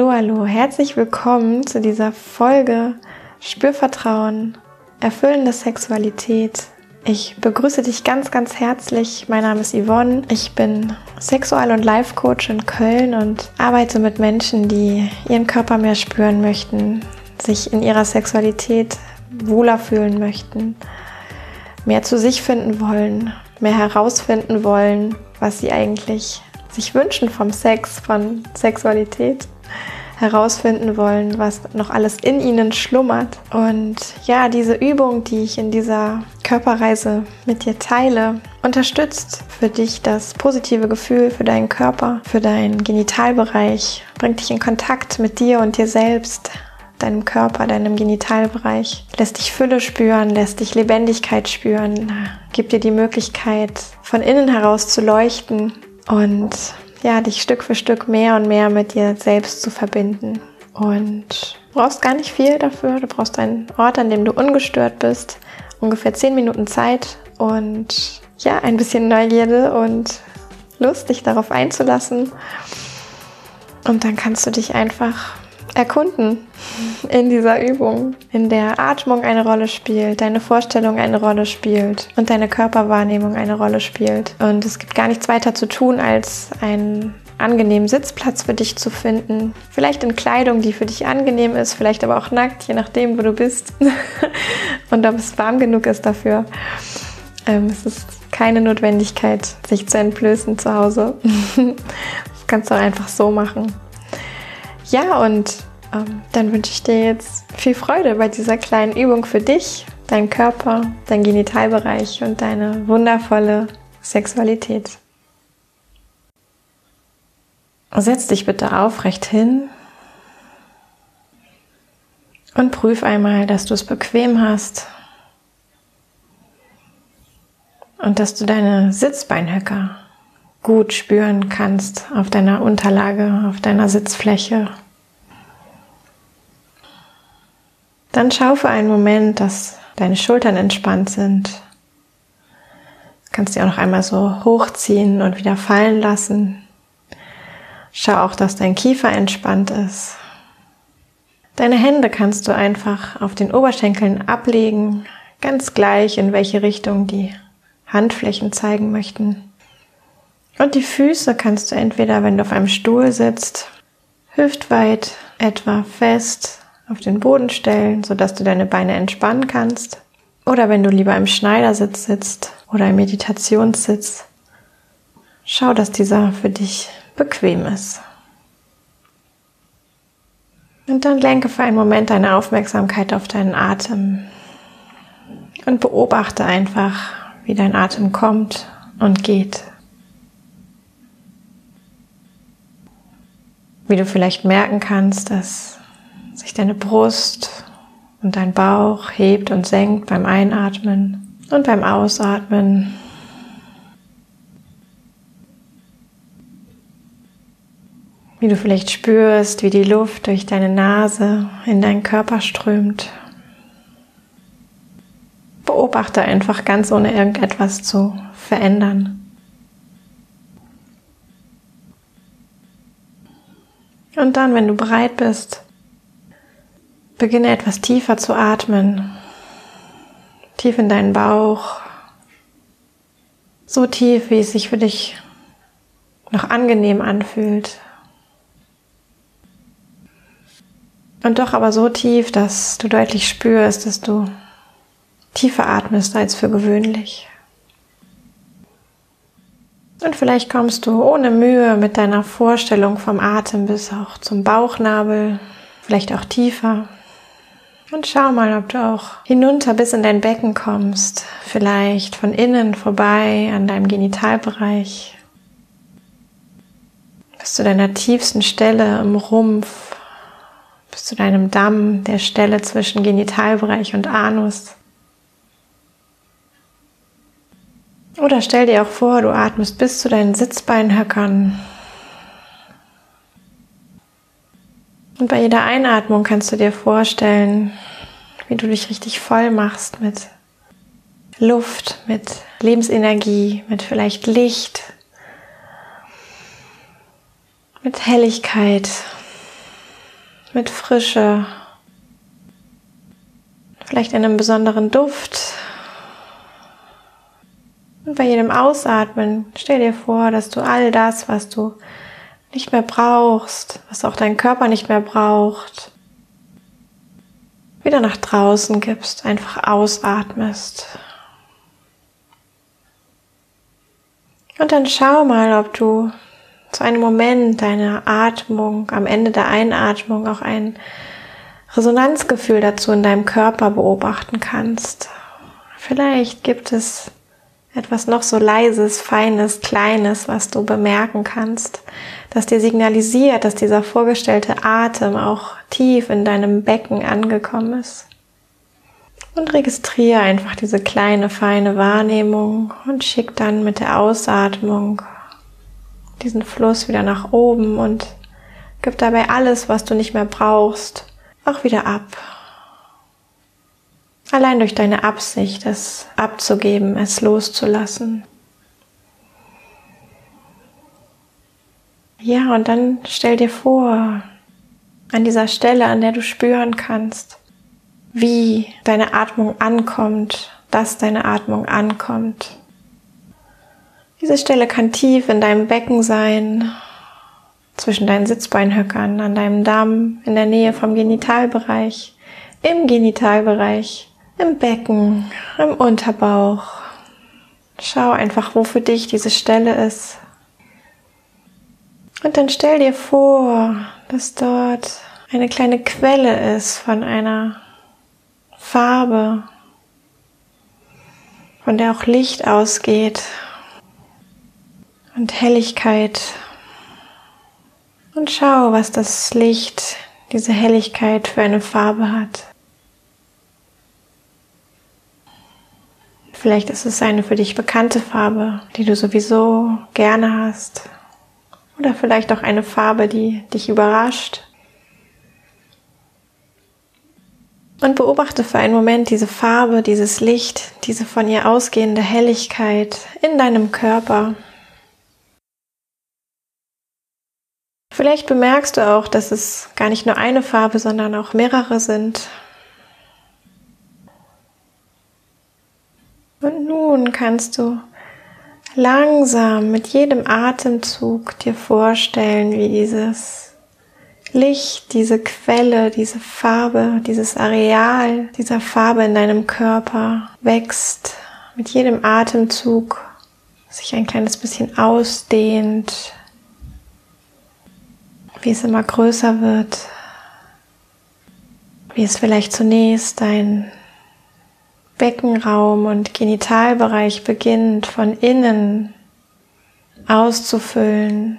Hallo, hallo, herzlich willkommen zu dieser Folge Spürvertrauen, erfüllende Sexualität. Ich begrüße dich ganz, ganz herzlich. Mein Name ist Yvonne. Ich bin Sexual- und Life-Coach in Köln und arbeite mit Menschen, die ihren Körper mehr spüren möchten, sich in ihrer Sexualität wohler fühlen möchten, mehr zu sich finden wollen, mehr herausfinden wollen, was sie eigentlich sich wünschen vom Sex, von Sexualität, herausfinden wollen, was noch alles in ihnen schlummert. Und ja, diese Übung, die ich in dieser Körperreise mit dir teile, unterstützt für dich das positive Gefühl für deinen Körper, für deinen Genitalbereich, bringt dich in Kontakt mit dir und dir selbst, deinem Körper, deinem Genitalbereich, lässt dich Fülle spüren, lässt dich Lebendigkeit spüren, gibt dir die Möglichkeit, von innen heraus zu leuchten und ja, dich Stück für Stück mehr und mehr mit dir selbst zu verbinden. Und du brauchst gar nicht viel dafür. Du brauchst einen Ort, an dem du ungestört bist. Ungefähr zehn Minuten Zeit und ja, ein bisschen Neugierde und Lust, dich darauf einzulassen. Und dann kannst du dich einfach erkunden in dieser Übung, in der Atmung eine Rolle spielt, deine Vorstellung eine Rolle spielt und deine Körperwahrnehmung eine Rolle spielt. Und es gibt gar nichts weiter zu tun, als einen angenehmen Sitzplatz für dich zu finden. Vielleicht in Kleidung, die für dich angenehm ist, vielleicht aber auch nackt, je nachdem, wo du bist und ob es warm genug ist dafür. Ähm, es ist keine Notwendigkeit, sich zu entblößen zu Hause. das kannst du auch einfach so machen. Ja, und ähm, dann wünsche ich dir jetzt viel Freude bei dieser kleinen Übung für dich, deinen Körper, dein Genitalbereich und deine wundervolle Sexualität. Setz dich bitte aufrecht hin und prüf einmal, dass du es bequem hast und dass du deine Sitzbeinhöcker gut spüren kannst auf deiner Unterlage, auf deiner Sitzfläche. Dann schau für einen Moment, dass deine Schultern entspannt sind. Du kannst sie auch noch einmal so hochziehen und wieder fallen lassen. Schau auch, dass dein Kiefer entspannt ist. Deine Hände kannst du einfach auf den Oberschenkeln ablegen, ganz gleich in welche Richtung die Handflächen zeigen möchten. Und die Füße kannst du entweder, wenn du auf einem Stuhl sitzt, hüftweit etwa fest auf den Boden stellen, sodass du deine Beine entspannen kannst. Oder wenn du lieber im Schneidersitz sitzt oder im Meditationssitz, schau, dass dieser für dich bequem ist. Und dann lenke für einen Moment deine Aufmerksamkeit auf deinen Atem und beobachte einfach, wie dein Atem kommt und geht. wie du vielleicht merken kannst, dass sich deine Brust und dein Bauch hebt und senkt beim Einatmen und beim Ausatmen. Wie du vielleicht spürst, wie die Luft durch deine Nase in deinen Körper strömt. Beobachte einfach ganz ohne irgendetwas zu verändern. Und dann, wenn du bereit bist, beginne etwas tiefer zu atmen. Tief in deinen Bauch. So tief, wie es sich für dich noch angenehm anfühlt. Und doch aber so tief, dass du deutlich spürst, dass du tiefer atmest als für gewöhnlich. Und vielleicht kommst du ohne Mühe mit deiner Vorstellung vom Atem bis auch zum Bauchnabel, vielleicht auch tiefer. Und schau mal, ob du auch hinunter bis in dein Becken kommst, vielleicht von innen vorbei an deinem Genitalbereich, bis zu deiner tiefsten Stelle im Rumpf, bis zu deinem Damm, der Stelle zwischen Genitalbereich und Anus. Oder stell dir auch vor, du atmest bis zu deinen Sitzbeinhöckern. Und bei jeder Einatmung kannst du dir vorstellen, wie du dich richtig voll machst mit Luft, mit Lebensenergie, mit vielleicht Licht, mit Helligkeit, mit Frische, vielleicht in einem besonderen Duft. Und bei jedem Ausatmen stell dir vor, dass du all das, was du nicht mehr brauchst, was auch dein Körper nicht mehr braucht, wieder nach draußen gibst, einfach ausatmest. Und dann schau mal, ob du zu einem Moment deiner Atmung, am Ende der Einatmung auch ein Resonanzgefühl dazu in deinem Körper beobachten kannst. Vielleicht gibt es etwas noch so leises, feines, kleines, was du bemerken kannst, das dir signalisiert, dass dieser vorgestellte Atem auch tief in deinem Becken angekommen ist. Und registriere einfach diese kleine, feine Wahrnehmung und schick dann mit der Ausatmung diesen Fluss wieder nach oben und gib dabei alles, was du nicht mehr brauchst, auch wieder ab. Allein durch deine Absicht, es abzugeben, es loszulassen. Ja, und dann stell dir vor, an dieser Stelle, an der du spüren kannst, wie deine Atmung ankommt, dass deine Atmung ankommt. Diese Stelle kann tief in deinem Becken sein, zwischen deinen Sitzbeinhöckern, an deinem Darm, in der Nähe vom Genitalbereich, im Genitalbereich, im Becken, im Unterbauch. Schau einfach, wo für dich diese Stelle ist. Und dann stell dir vor, dass dort eine kleine Quelle ist von einer Farbe, von der auch Licht ausgeht und Helligkeit. Und schau, was das Licht, diese Helligkeit für eine Farbe hat. Vielleicht ist es eine für dich bekannte Farbe, die du sowieso gerne hast. Oder vielleicht auch eine Farbe, die dich überrascht. Und beobachte für einen Moment diese Farbe, dieses Licht, diese von ihr ausgehende Helligkeit in deinem Körper. Vielleicht bemerkst du auch, dass es gar nicht nur eine Farbe, sondern auch mehrere sind. Nun kannst du langsam mit jedem Atemzug dir vorstellen, wie dieses Licht, diese Quelle, diese Farbe, dieses Areal dieser Farbe in deinem Körper wächst mit jedem Atemzug, sich ein kleines bisschen ausdehnt, wie es immer größer wird, wie es vielleicht zunächst dein Beckenraum und Genitalbereich beginnt von innen auszufüllen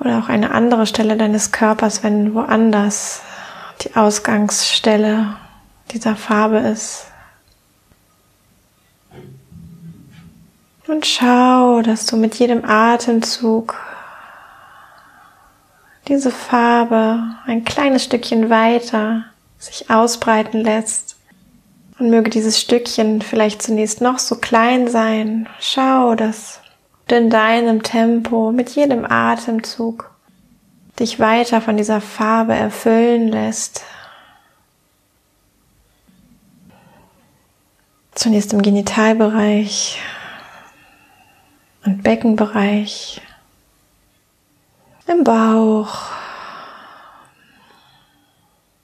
oder auch eine andere Stelle deines Körpers, wenn woanders die Ausgangsstelle dieser Farbe ist. Und schau, dass du mit jedem Atemzug diese Farbe ein kleines Stückchen weiter sich ausbreiten lässt. Und möge dieses Stückchen vielleicht zunächst noch so klein sein. Schau, dass in deinem Tempo, mit jedem Atemzug dich weiter von dieser Farbe erfüllen lässt. Zunächst im Genitalbereich und Beckenbereich, im Bauch.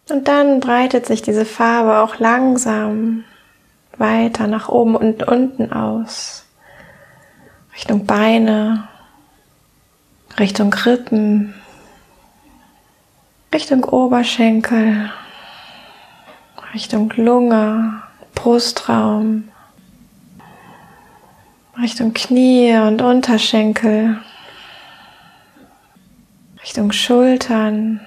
Und dann breitet sich diese Farbe auch langsam weiter nach oben und unten aus. Richtung Beine, Richtung Rippen, Richtung Oberschenkel, Richtung Lunge, Brustraum, Richtung Knie und Unterschenkel, Richtung Schultern,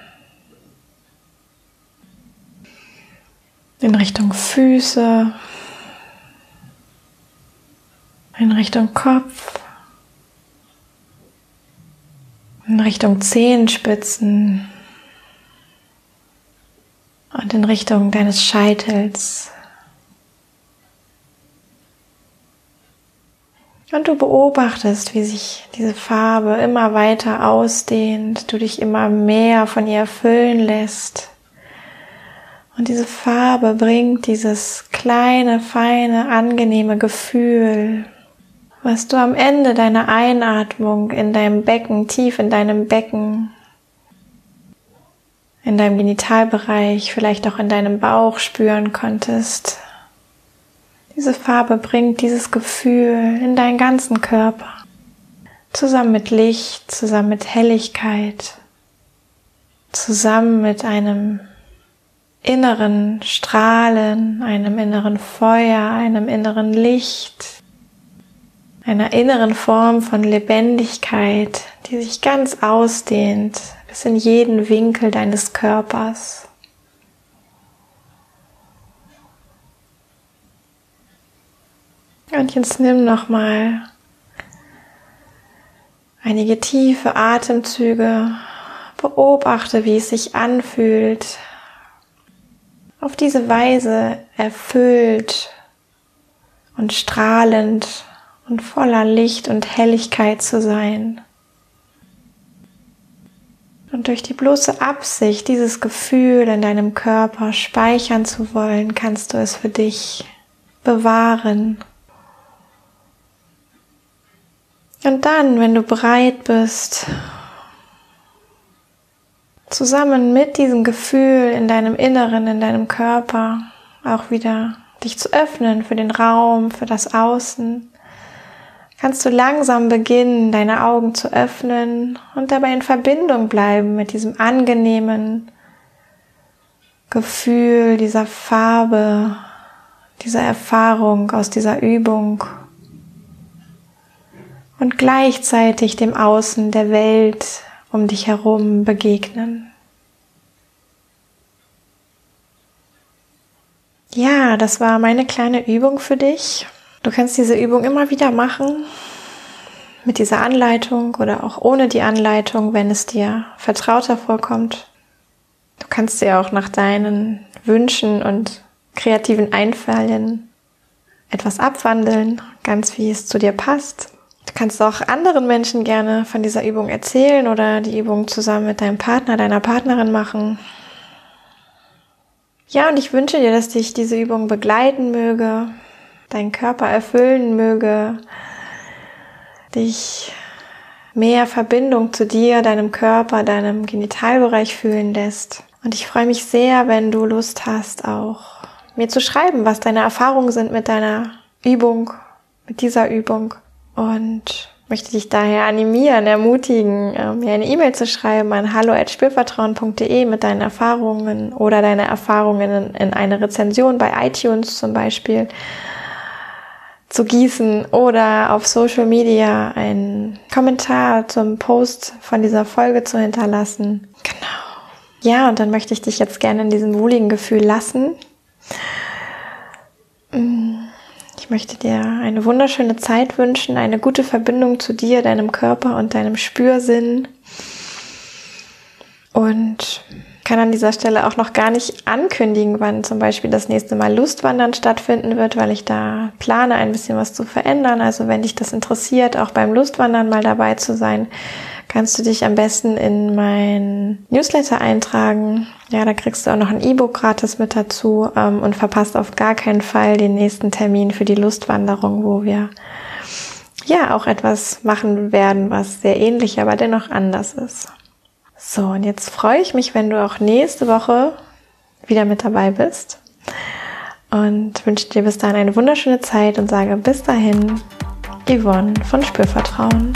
in Richtung Füße, in Richtung Kopf, in Richtung Zehenspitzen und in Richtung deines Scheitels. Und du beobachtest, wie sich diese Farbe immer weiter ausdehnt, du dich immer mehr von ihr erfüllen lässt. Und diese Farbe bringt dieses kleine, feine, angenehme Gefühl, was du am Ende deiner Einatmung in deinem Becken, tief in deinem Becken, in deinem Genitalbereich, vielleicht auch in deinem Bauch spüren konntest. Diese Farbe bringt dieses Gefühl in deinen ganzen Körper, zusammen mit Licht, zusammen mit Helligkeit, zusammen mit einem inneren Strahlen, einem inneren Feuer, einem inneren Licht, einer inneren Form von Lebendigkeit, die sich ganz ausdehnt bis in jeden Winkel deines Körpers. Und jetzt nimm noch mal einige tiefe Atemzüge. Beobachte, wie es sich anfühlt, auf diese Weise erfüllt und strahlend und voller Licht und Helligkeit zu sein. Und durch die bloße Absicht, dieses Gefühl in deinem Körper speichern zu wollen, kannst du es für dich bewahren. Und dann, wenn du bereit bist, zusammen mit diesem Gefühl in deinem Inneren, in deinem Körper auch wieder dich zu öffnen für den Raum, für das Außen, kannst du langsam beginnen, deine Augen zu öffnen und dabei in Verbindung bleiben mit diesem angenehmen Gefühl, dieser Farbe, dieser Erfahrung aus dieser Übung und gleichzeitig dem Außen der Welt um dich herum begegnen. Ja, das war meine kleine Übung für dich. Du kannst diese Übung immer wieder machen mit dieser Anleitung oder auch ohne die Anleitung, wenn es dir vertrauter vorkommt. Du kannst sie auch nach deinen Wünschen und kreativen Einfallen etwas abwandeln, ganz wie es zu dir passt. Du kannst auch anderen Menschen gerne von dieser Übung erzählen oder die Übung zusammen mit deinem Partner, deiner Partnerin machen. Ja, und ich wünsche dir, dass dich diese Übung begleiten möge, deinen Körper erfüllen möge, dich mehr Verbindung zu dir, deinem Körper, deinem Genitalbereich fühlen lässt. Und ich freue mich sehr, wenn du Lust hast, auch mir zu schreiben, was deine Erfahrungen sind mit deiner Übung, mit dieser Übung und möchte dich daher animieren, ermutigen, äh, mir eine E-Mail zu schreiben an hallo@spürvertrauen.de mit deinen Erfahrungen oder deine Erfahrungen in eine Rezension bei iTunes zum Beispiel zu gießen oder auf Social Media einen Kommentar zum Post von dieser Folge zu hinterlassen. Genau. Ja, und dann möchte ich dich jetzt gerne in diesem wohligen Gefühl lassen. Mm. Ich möchte dir eine wunderschöne Zeit wünschen, eine gute Verbindung zu dir, deinem Körper und deinem Spürsinn. Und kann an dieser Stelle auch noch gar nicht ankündigen, wann zum Beispiel das nächste Mal Lustwandern stattfinden wird, weil ich da plane, ein bisschen was zu verändern. Also wenn dich das interessiert, auch beim Lustwandern mal dabei zu sein, kannst du dich am besten in mein Newsletter eintragen. Ja, da kriegst du auch noch ein E-Book gratis mit dazu ähm, und verpasst auf gar keinen Fall den nächsten Termin für die Lustwanderung, wo wir ja auch etwas machen werden, was sehr ähnlich, aber dennoch anders ist. So, und jetzt freue ich mich, wenn du auch nächste Woche wieder mit dabei bist und wünsche dir bis dahin eine wunderschöne Zeit und sage bis dahin, Yvonne von Spürvertrauen.